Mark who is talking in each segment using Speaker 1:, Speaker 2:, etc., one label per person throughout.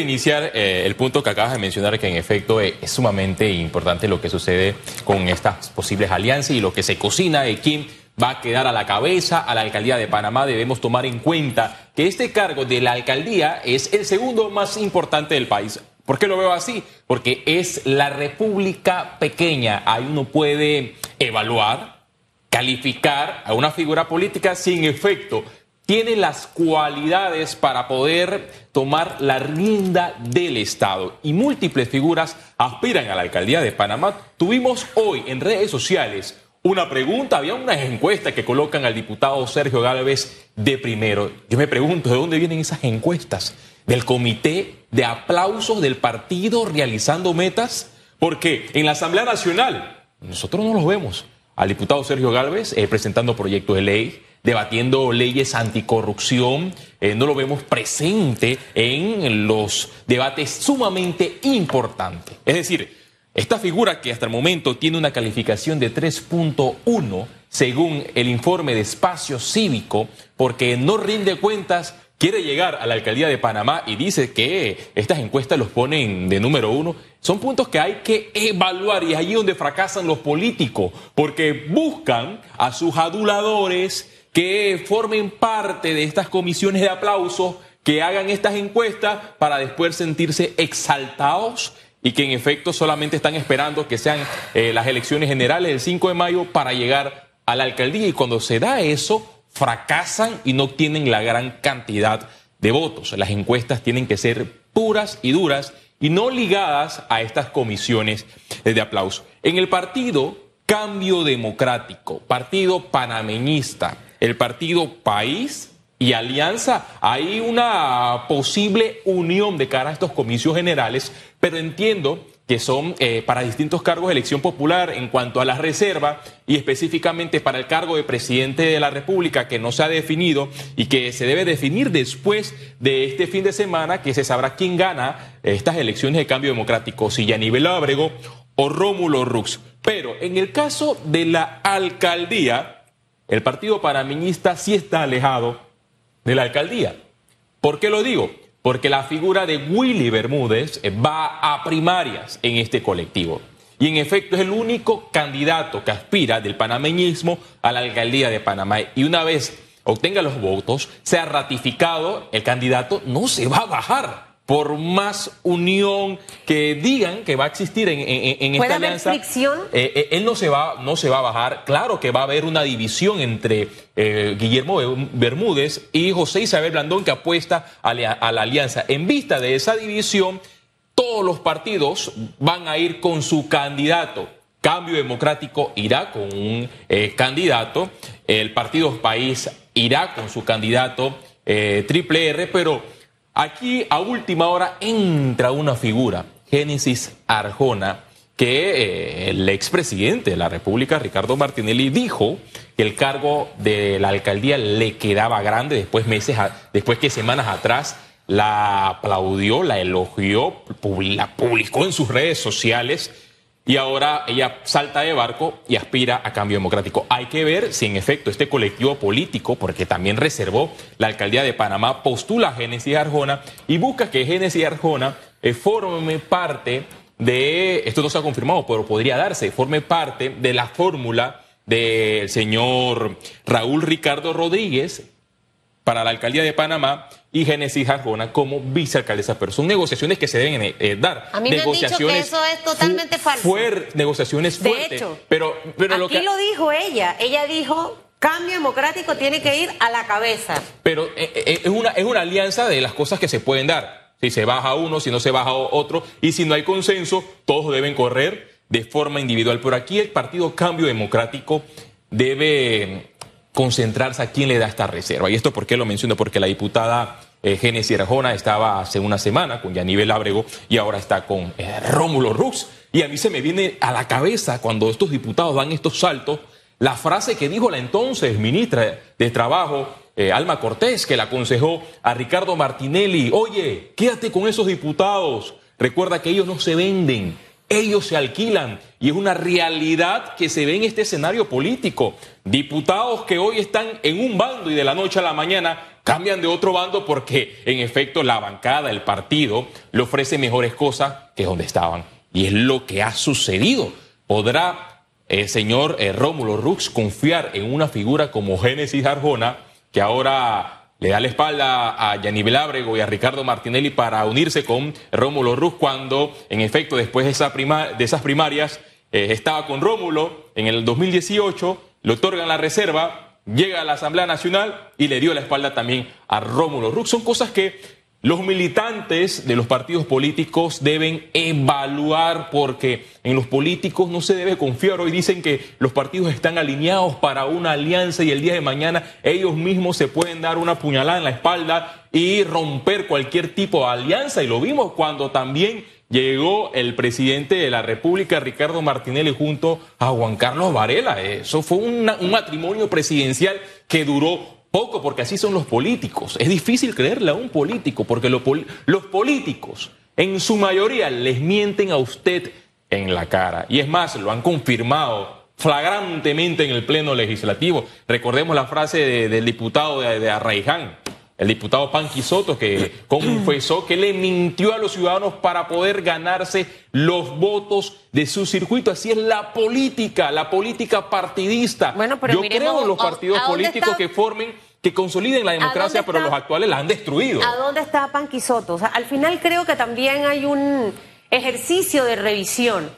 Speaker 1: iniciar eh, el punto que acabas de mencionar, que en efecto eh, es sumamente importante lo que sucede con estas posibles alianzas y lo que se cocina de quién va a quedar a la cabeza a la alcaldía de Panamá. Debemos tomar en cuenta que este cargo de la alcaldía es el segundo más importante del país. ¿Por qué lo veo así? Porque es la república pequeña. Ahí uno puede evaluar, calificar a una figura política sin efecto tiene las cualidades para poder tomar la rienda del Estado y múltiples figuras aspiran a la alcaldía de Panamá. Tuvimos hoy en redes sociales una pregunta, había unas encuestas que colocan al diputado Sergio Gálvez de primero. Yo me pregunto, ¿de dónde vienen esas encuestas? ¿Del comité de aplausos del partido realizando metas? Porque en la Asamblea Nacional nosotros no los vemos. Al diputado Sergio Gálvez eh, presentando proyectos de ley, debatiendo leyes anticorrupción, eh, no lo vemos presente en los debates sumamente importantes. Es decir, esta figura que hasta el momento tiene una calificación de 3.1 según el informe de espacio cívico, porque no rinde cuentas, quiere llegar a la alcaldía de Panamá y dice que estas encuestas los ponen de número uno, son puntos que hay que evaluar y es allí donde fracasan los políticos, porque buscan a sus aduladores, que formen parte de estas comisiones de aplauso, que hagan estas encuestas para después sentirse exaltados y que en efecto solamente están esperando que sean eh, las elecciones generales del 5 de mayo para llegar a la alcaldía y cuando se da eso fracasan y no obtienen la gran cantidad de votos. Las encuestas tienen que ser puras y duras y no ligadas a estas comisiones de aplauso. En el partido Cambio Democrático, partido panameñista, el partido País y Alianza, hay una posible unión de cara a estos comicios generales, pero entiendo que son eh, para distintos cargos de elección popular en cuanto a la reserva y específicamente para el cargo de presidente de la República que no se ha definido y que se debe definir después de este fin de semana que se sabrá quién gana estas elecciones de cambio democrático, si Yanivel Ábrego o Rómulo Rux. Pero en el caso de la alcaldía, el partido panameñista sí está alejado de la alcaldía. ¿Por qué lo digo? Porque la figura de Willy Bermúdez va a primarias en este colectivo. Y en efecto es el único candidato que aspira del panameñismo a la alcaldía de Panamá. Y una vez obtenga los votos, sea ratificado, el candidato no se va a bajar por más unión que digan que va a existir en, en, esta alianza, eh, eh, él no se va no se va a bajar. Claro que va a haber una división entre eh, Guillermo Bermúdez y José Isabel Blandón que apuesta a la, alianza. En vista de esa división, todos los partidos van a ir con su candidato. Cambio Democrático irá con un candidato, el Partido País irá con su candidato Triple R, pero Aquí a última hora entra una figura, Génesis Arjona, que eh, el expresidente de la República, Ricardo Martinelli, dijo que el cargo de la alcaldía le quedaba grande después meses, después que semanas atrás la aplaudió, la elogió, la publicó en sus redes sociales y ahora ella salta de barco y aspira a cambio democrático. Hay que ver si en efecto este colectivo político, porque también reservó la alcaldía de Panamá, postula a Génesis Arjona y busca que Génesis Arjona eh, forme parte de, esto no se ha confirmado, pero podría darse, forme parte de la fórmula del señor Raúl Ricardo Rodríguez para la alcaldía de Panamá y Génesis Arjona como vicealcaldesa. Pero son negociaciones que se deben eh, dar.
Speaker 2: A mí me han dicho que eso es totalmente falso.
Speaker 1: negociaciones fuertes. De hecho, pero, pero
Speaker 2: aquí lo, dijo ella. Ella dijo cambio democrático tiene que ir a la cabeza.
Speaker 1: Pero eh, eh, es, una, es una alianza de las cosas que se pueden dar. Si se baja uno, si no se baja otro, y si no hay consenso, todos deben correr de forma individual. Pero aquí el Partido Cambio Democrático debe concentrarse a quién le da esta reserva. Y esto por qué lo menciono, porque la diputada eh, Arjona estaba hace una semana con Yanivel Ábrego y ahora está con eh, Rómulo Rux. Y a mí se me viene a la cabeza cuando estos diputados dan estos saltos, la frase que dijo la entonces ministra de Trabajo, eh, Alma Cortés, que le aconsejó a Ricardo Martinelli, oye, quédate con esos diputados, recuerda que ellos no se venden, ellos se alquilan y es una realidad que se ve en este escenario político. Diputados que hoy están en un bando y de la noche a la mañana cambian de otro bando porque en efecto la bancada, el partido, le ofrece mejores cosas que donde estaban. Y es lo que ha sucedido. ¿Podrá el señor eh, Rómulo Rux confiar en una figura como Génesis Arjona, que ahora le da la espalda a Yanibel Ábrego y a Ricardo Martinelli para unirse con Rómulo Rux cuando, en efecto, después de, esa de esas primarias, eh, estaba con Rómulo en el 2018, le otorgan la reserva, llega a la Asamblea Nacional y le dio la espalda también a Rómulo Rux. Son cosas que los militantes de los partidos políticos deben evaluar porque en los políticos no se debe confiar. Hoy dicen que los partidos están alineados para una alianza y el día de mañana ellos mismos se pueden dar una puñalada en la espalda y romper cualquier tipo de alianza. Y lo vimos cuando también llegó el presidente de la República, Ricardo Martinelli, junto a Juan Carlos Varela. Eso fue un matrimonio presidencial que duró poco, porque así son los políticos. Es difícil creerle a un político, porque los políticos en su mayoría les mienten a usted en la cara. Y es más, lo han confirmado flagrantemente en el Pleno Legislativo. Recordemos la frase del diputado de, de Arraiján el diputado Panqui Soto, que confesó que le mintió a los ciudadanos para poder ganarse los votos de su circuito. Así es la política, la política partidista.
Speaker 2: Bueno, pero
Speaker 1: Yo creo en los partidos políticos que formen que consoliden la democracia, pero los actuales la han destruido.
Speaker 2: ¿A dónde está Panqui Soto? O sea, al final creo que también hay un ejercicio de revisión.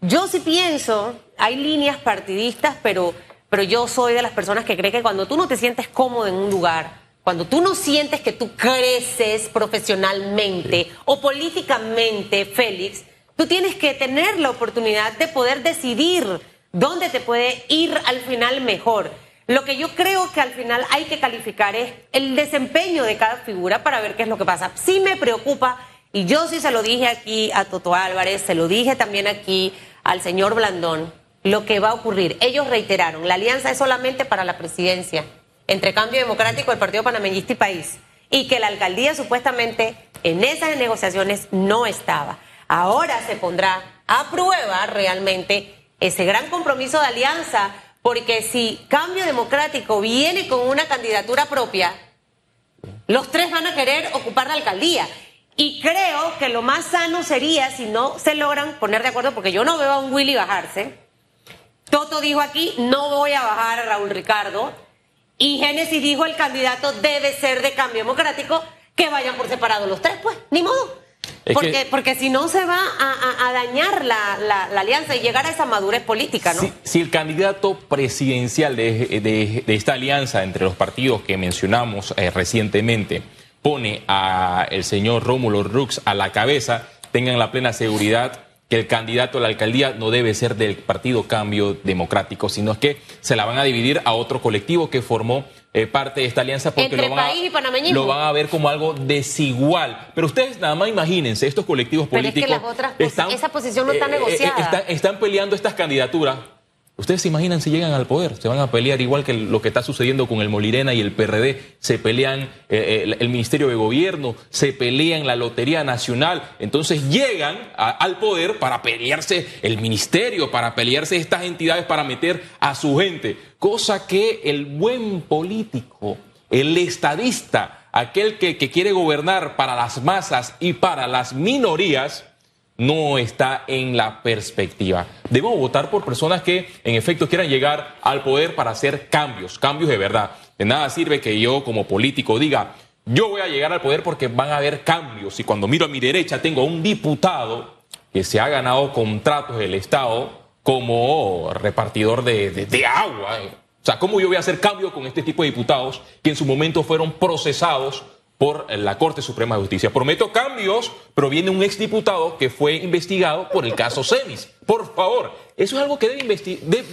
Speaker 2: Yo sí pienso, hay líneas partidistas, pero, pero yo soy de las personas que cree que cuando tú no te sientes cómodo en un lugar, cuando tú no sientes que tú creces profesionalmente o políticamente, Félix, tú tienes que tener la oportunidad de poder decidir dónde te puede ir al final mejor. Lo que yo creo que al final hay que calificar es el desempeño de cada figura para ver qué es lo que pasa. Sí me preocupa, y yo sí se lo dije aquí a Toto Álvarez, se lo dije también aquí al señor Blandón, lo que va a ocurrir. Ellos reiteraron, la alianza es solamente para la presidencia entre Cambio Democrático, el Partido Panameñista y País, y que la alcaldía supuestamente en esas negociaciones no estaba. Ahora se pondrá a prueba realmente ese gran compromiso de alianza, porque si Cambio Democrático viene con una candidatura propia, los tres van a querer ocupar la alcaldía. Y creo que lo más sano sería si no se logran poner de acuerdo, porque yo no veo a un Willy bajarse. Toto dijo aquí, no voy a bajar a Raúl Ricardo. Y Génesis dijo el candidato debe ser de cambio democrático, que vayan por separado los tres, pues, ni modo. porque, porque si no se va a, dañar la, alianza y llegar a esa madurez política, ¿no?
Speaker 1: Si, el candidato presidencial de, esta alianza entre los partidos que mencionamos eh, recientemente pone a el señor Rómulo Rux a la cabeza, tengan la plena seguridad que el candidato a la alcaldía no debe ser del partido Cambio Democrático, sino que se la van a dividir a otro colectivo que formó eh, parte de esta alianza porque lo van, a, lo van, a, ver como algo desigual. Pero ustedes nada más imagínense, estos colectivos políticos...
Speaker 2: están, esa posición no está eh, eh,
Speaker 1: están peleando estas candidaturas Ustedes se imaginan si llegan al poder, se van a pelear igual que lo que está sucediendo con el Molirena y el PRD, se pelean eh, eh, el, Ministerio de Gobierno, se pelean la Lotería Nacional, entonces llegan al poder para pelearse el ministerio, para pelearse estas entidades, para meter a su gente, cosa que el buen político, el estadista, aquel que quiere gobernar para las masas y para las minorías, no está en la perspectiva. Debemos votar por personas que en efecto quieran llegar al poder para hacer cambios, cambios de verdad. De nada sirve que yo como político diga, yo voy a llegar al poder porque van a haber cambios. Y cuando miro a mi derecha tengo a un diputado que se ha ganado contratos del Estado como repartidor de, de agua. O sea, ¿cómo yo voy a hacer cambio con este tipo de diputados que en su momento fueron procesados por la Corte Suprema de Justicia. Prometo cambios, pero viene un exdiputado que fue investigado por el caso Semis. Por favor, eso es algo que debe,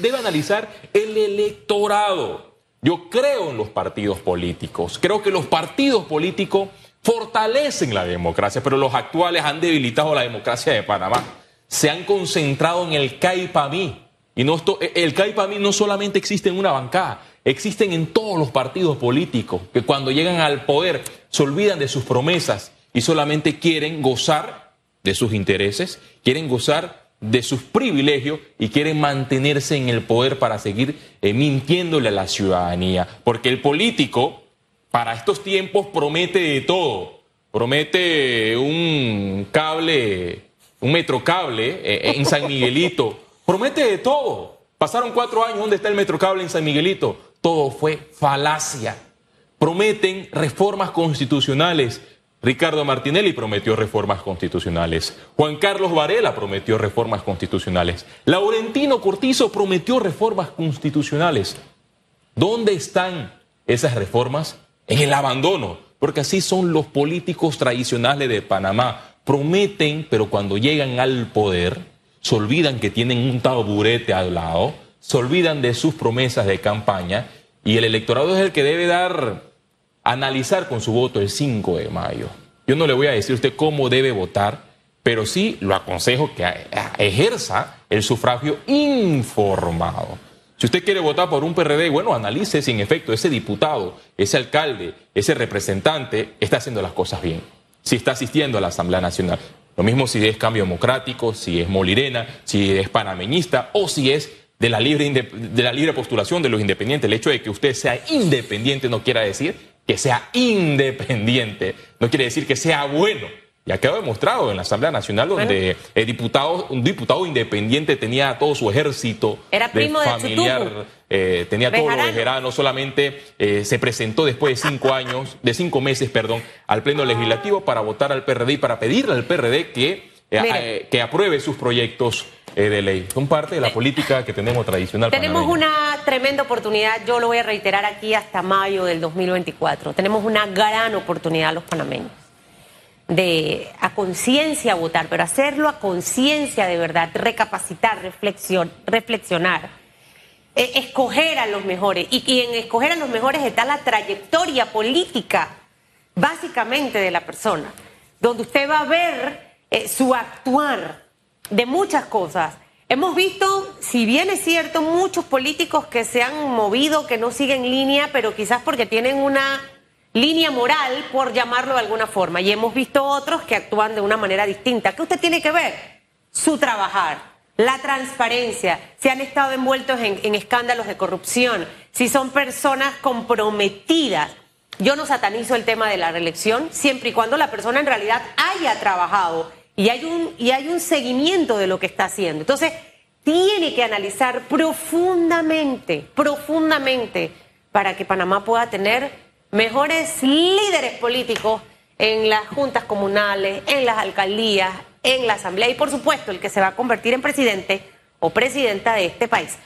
Speaker 1: debe analizar el electorado. Yo creo en los partidos políticos. Creo que los partidos políticos fortalecen la democracia, pero los actuales han debilitado la democracia de Panamá. Se han concentrado en el CAIPAMI. Y no, el CAIPAMI no solamente existe en una bancada, existen en todos los partidos políticos que cuando llegan al poder se olvidan de sus promesas y solamente quieren gozar de sus intereses, quieren gozar de sus privilegios y quieren mantenerse en el poder para seguir eh, mintiéndole a la ciudadanía. Porque el político, para estos tiempos promete de todo. Promete un cable, un metrocable eh, en San Miguelito. Promete de todo. Pasaron cuatro años, ¿dónde está el metrocable en San Miguelito? Todo fue falacia. Prometen reformas constitucionales. Ricardo Martinelli prometió reformas constitucionales. Juan Carlos Varela prometió reformas constitucionales. Laurentino Cortizo prometió reformas constitucionales. ¿Dónde están esas reformas? En el abandono, porque así son los políticos tradicionales de Panamá. Prometen, pero cuando llegan al poder, se olvidan que tienen un taburete al lado, se olvidan de sus promesas de campaña y el electorado es el que debe dar, analizar con su voto el 5 de mayo. Yo no le voy a decir a usted cómo debe votar, pero sí lo aconsejo que ejerza el sufragio informado. Si usted quiere votar por un PRD, bueno, analice si en efecto ese diputado, ese alcalde, ese representante está haciendo las cosas bien, si está asistiendo a la Asamblea Nacional. Lo mismo si es cambio democrático, si es molirena, si es panameñista o si es de la, libre, de la libre postulación de los independientes. El hecho de que usted sea independiente no quiere decir que sea independiente, no quiere decir que sea bueno. Ya quedó demostrado en la Asamblea Nacional donde diputado, un diputado independiente tenía todo su ejército
Speaker 2: Era primo de familiar,
Speaker 1: eh, tenía todo lo de solamente eh, se presentó después de cinco años, de cinco meses, perdón, al Pleno Legislativo para votar al PRD y para pedirle al PRD que, eh, que apruebe sus proyectos de ley. Son parte de la política que tenemos tradicional.
Speaker 2: Tenemos una tremenda oportunidad, yo lo voy a reiterar aquí hasta mayo del 2024. Tenemos una gran oportunidad los panameños de a conciencia votar, pero hacerlo a conciencia de verdad, recapacitar, reflexión, reflexionar, eh, escoger a los mejores. Y, en escoger a los mejores está la trayectoria política, básicamente, de la persona, donde usted va a ver eh, su actuar de muchas cosas. Hemos visto, si bien es cierto, muchos políticos que se han movido, que no siguen línea, pero quizás porque tienen una línea moral, por llamarlo de alguna forma. Y hemos visto otros que actúan de una manera distinta. ¿Qué usted tiene que ver? Su trabajar, la transparencia, si han estado envueltos en, escándalos de corrupción, si son personas comprometidas. Yo no satanizo el tema de la reelección, siempre y cuando la persona en realidad haya trabajado y hay un, y hay un seguimiento de lo que está haciendo. Entonces, tiene que analizar profundamente, profundamente, para que Panamá pueda tener mejores líderes políticos en las juntas comunales, en las alcaldías, en la asamblea y por supuesto el que se va a convertir en presidente o presidenta de este país.